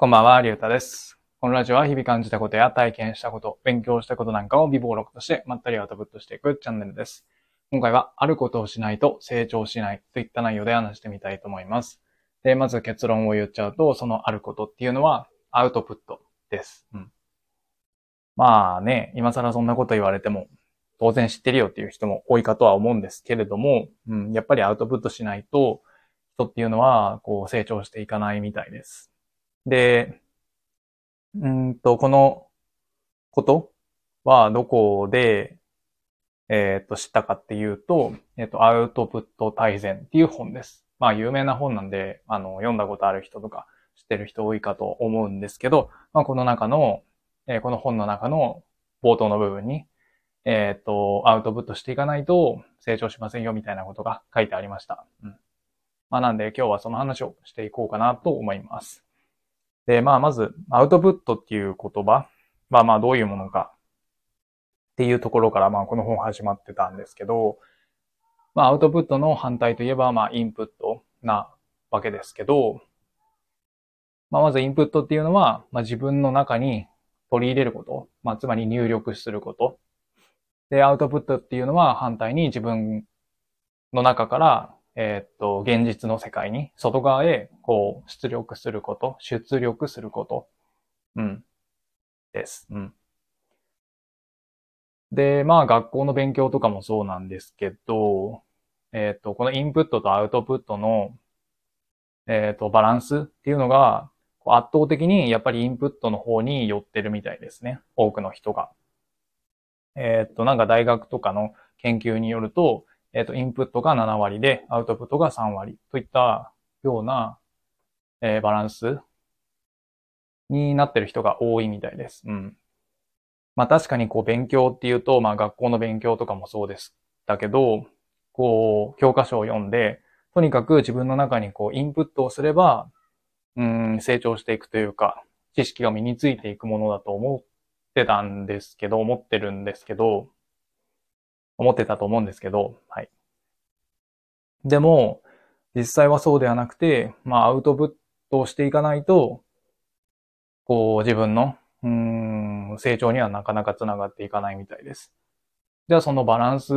こんばんは、りゅうたです。このラジオは日々感じたことや体験したこと、勉強したことなんかを微暴録としてまったりアウトプットしていくチャンネルです。今回は、あることをしないと成長しないといった内容で話してみたいと思います。で、まず結論を言っちゃうと、そのあることっていうのはアウトプットです。うん。まあね、今更そんなこと言われても、当然知ってるよっていう人も多いかとは思うんですけれども、うん、やっぱりアウトプットしないと、人っていうのは、こう、成長していかないみたいです。で、うんと、このことはどこで、えっ、と、知ったかっていうと、えっ、と、アウトプット大全っていう本です。まあ、有名な本なんで、あの、読んだことある人とか知ってる人多いかと思うんですけど、まあ、この中の、えーこの本の中の冒頭の部分に、えっ、と、アウトプットしていかないと成長しませんよみたいなことが書いてありました。うん。まあ、なんで今日はその話をしていこうかなと思います。で、まあ、まず、アウトプットっていう言葉は、まあ、どういうものかっていうところから、まあ、この本始まってたんですけど、まあ、アウトプットの反対といえば、まあ、インプットなわけですけど、まあ、まずインプットっていうのは、まあ、自分の中に取り入れること、まあ、つまり入力すること。で、アウトプットっていうのは反対に自分の中から、えっと、現実の世界に、外側へ、こう、出力すること、出力すること。うん。です。うん。で、まあ、学校の勉強とかもそうなんですけど、えっと、このインプットとアウトプットの、えっと、バランスっていうのが、圧倒的にやっぱりインプットの方に寄ってるみたいですね。多くの人が。えっと、なんか大学とかの研究によると、えっ、と、インプットが7割で、アウトプットが3割といったような、えーバランスになってる人が多いみたいです。うん。まあ確かにこう勉強っていうと、まあ学校の勉強とかもそうです。だけど、こう、教科書を読んで、とにかく自分の中にこう、インプットをすれば、うん、成長していくというか、知識が身についていくものだと思ってたんですけど、思ってるんですけど、思ってたと思うんですけど、はい。でも、実際はそうではなくて、まあ、アウトプットをしていかないと、こう、自分の、うん、成長にはなかなかつながっていかないみたいです。じゃあ、そのバランス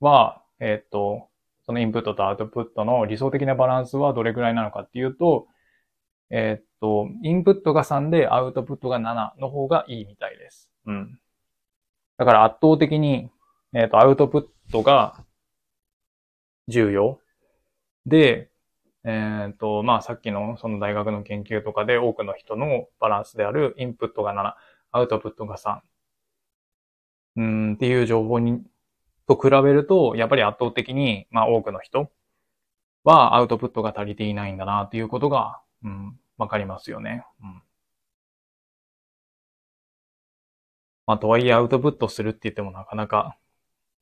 は、えーっと、そのインプットとアウトプットの理想的なバランスはどれくらいなのかっていうと、えーっと、インプットが3でアウトプットが7の方がいいみたいです。うん。だから圧倒的に、えっ、と、アウトプットが重要。で、えっ、と、まあ、さっきのその大学の研究とかで多くの人のバランスであるインプットが7、アウトプットが3。うん、っていう情報に、と比べると、やっぱり圧倒的に、まあ、多くの人はアウトプットが足りていないんだな、っていうことが、うん、わかりますよね。うん。まあ、とはいえアウトプットするって言ってもなかなか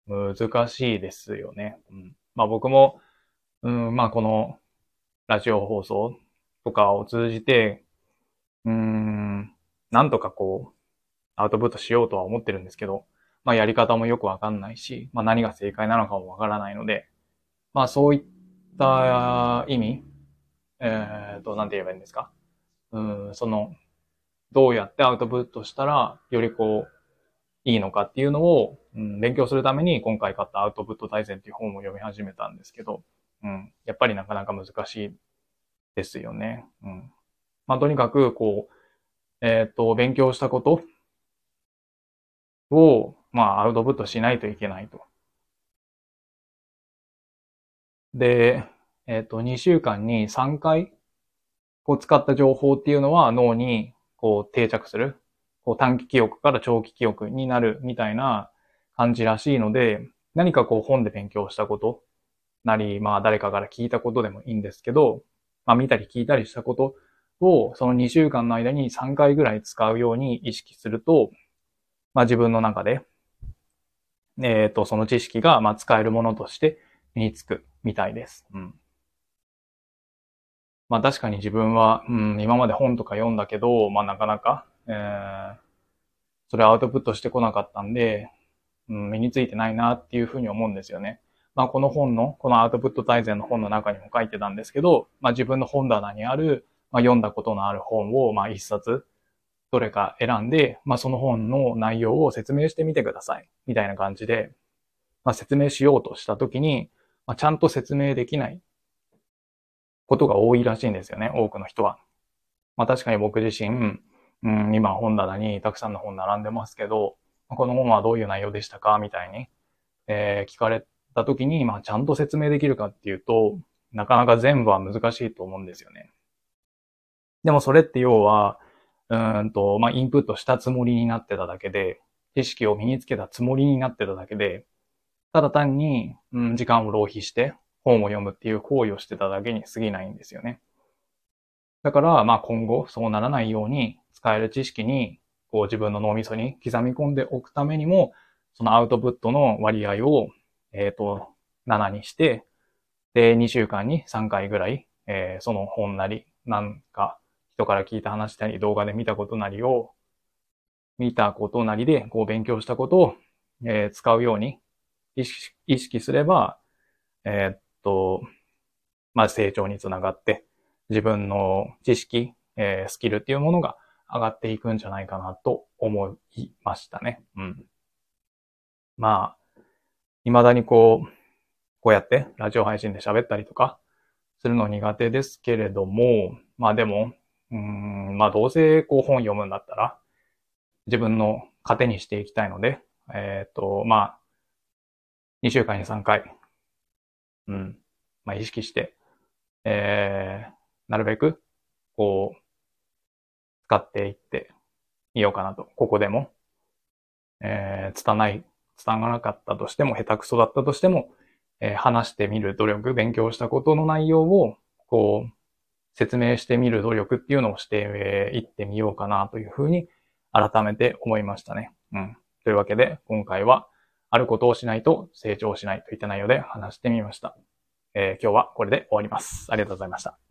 難しいですよね。うん、まあ僕も、うん、まあこのラジオ放送とかを通じて、うーん、なんとかこう、アウトプットしようとは思ってるんですけど、まあやり方もよくわかんないし、まあ何が正解なのかもわからないので、まあそういった意味、えっ、と、なんて言えばいいんですか？うん、その、どうやってアウトプットしたら、よりこう、いいのかっていうのを、うん、勉強するために今回買ったアウトプット大全っていう本を読み始めたんですけど、うん、やっぱりなかなか難しいですよね。うん。まあ、とにかく、こう、えっ、と、勉強したことを、まあ、アウトプットしないといけないと。で、えっ、と、2週間に3回、こう使った情報っていうのは脳にこう定着する。こう短期記憶から長期記憶になるみたいな感じらしいので、何かこう本で勉強したことなり、まあ誰かから聞いたことでもいいんですけど、まあ見たり聞いたりしたことをその2週間の間に3回ぐらい使うように意識すると、まあ自分の中で、えっ、と、その知識がまあ使えるものとして身につくみたいです。うん。まあ確かに自分は、うん、今まで本とか読んだけど、まあなかなか、えー、それアウトプットしてこなかったんで、うん、身についてないなっていうふうに思うんですよね。まあこの本の、このアウトプット大全の本の中にも書いてたんですけど、まあ自分の本棚にあるまあ、読んだことのある本を、まあ、一冊、どれか選んで、まあ、その本の内容を説明してみてください。みたいな感じで、まあ、説明しようとしたときに、まあ、ちゃんと説明できないことが多いらしいんですよね、多くの人は。まあ、確かに僕自身、うん、今本棚にたくさんの本並んでますけど、この本はどういう内容でしたかみたいに、えー、聞かれたときに、まあ、ちゃんと説明できるかっていうと、なかなか全部は難しいと思うんですよね。でもそれって要は、うんと、まあ、インプットしたつもりになってただけで、知識を身につけたつもりになってただけで、ただ単に、うん、時間を浪費して本を読むっていう行為をしてただけに過ぎないんですよね。だから、まあ今後そうならないように使える知識に、こう自分の脳みそに刻み込んでおくためにも、そのアウトプットの割合を、えっ、ー、と、7にして、で、2週間に3回ぐらい、えー、その本なり、なんか、人から聞いた話なり、動画で見たことなりを、見たことなりで、こう勉強したことを、えー、使うように意識すれば、えー、っと、まあ、成長につながって、自分の知識、えー、スキルっていうものが上がっていくんじゃないかなと思いましたね。うん。まあ、未だにこう、こうやってラジオ配信で喋ったりとかするの苦手ですけれども、まあでも、うん、まあどうせこう本読むんだったら、自分の糧にしていきたいので、えっ、ー、と、まあ、2週間に3回、うん、まあ意識して、えー、なるべく、こう、使っていってみようかなと。ここでも、えー、つたない、伝わらなかったとしても、下手くそだったとしても、えー、話してみる努力、勉強したことの内容を、こう、説明してみる努力っていうのをしていってみようかなというふうに改めて思いましたね。うん。というわけで、今回は、あることをしないと成長しないといった内容で話してみました。えー、今日はこれで終わります。ありがとうございました。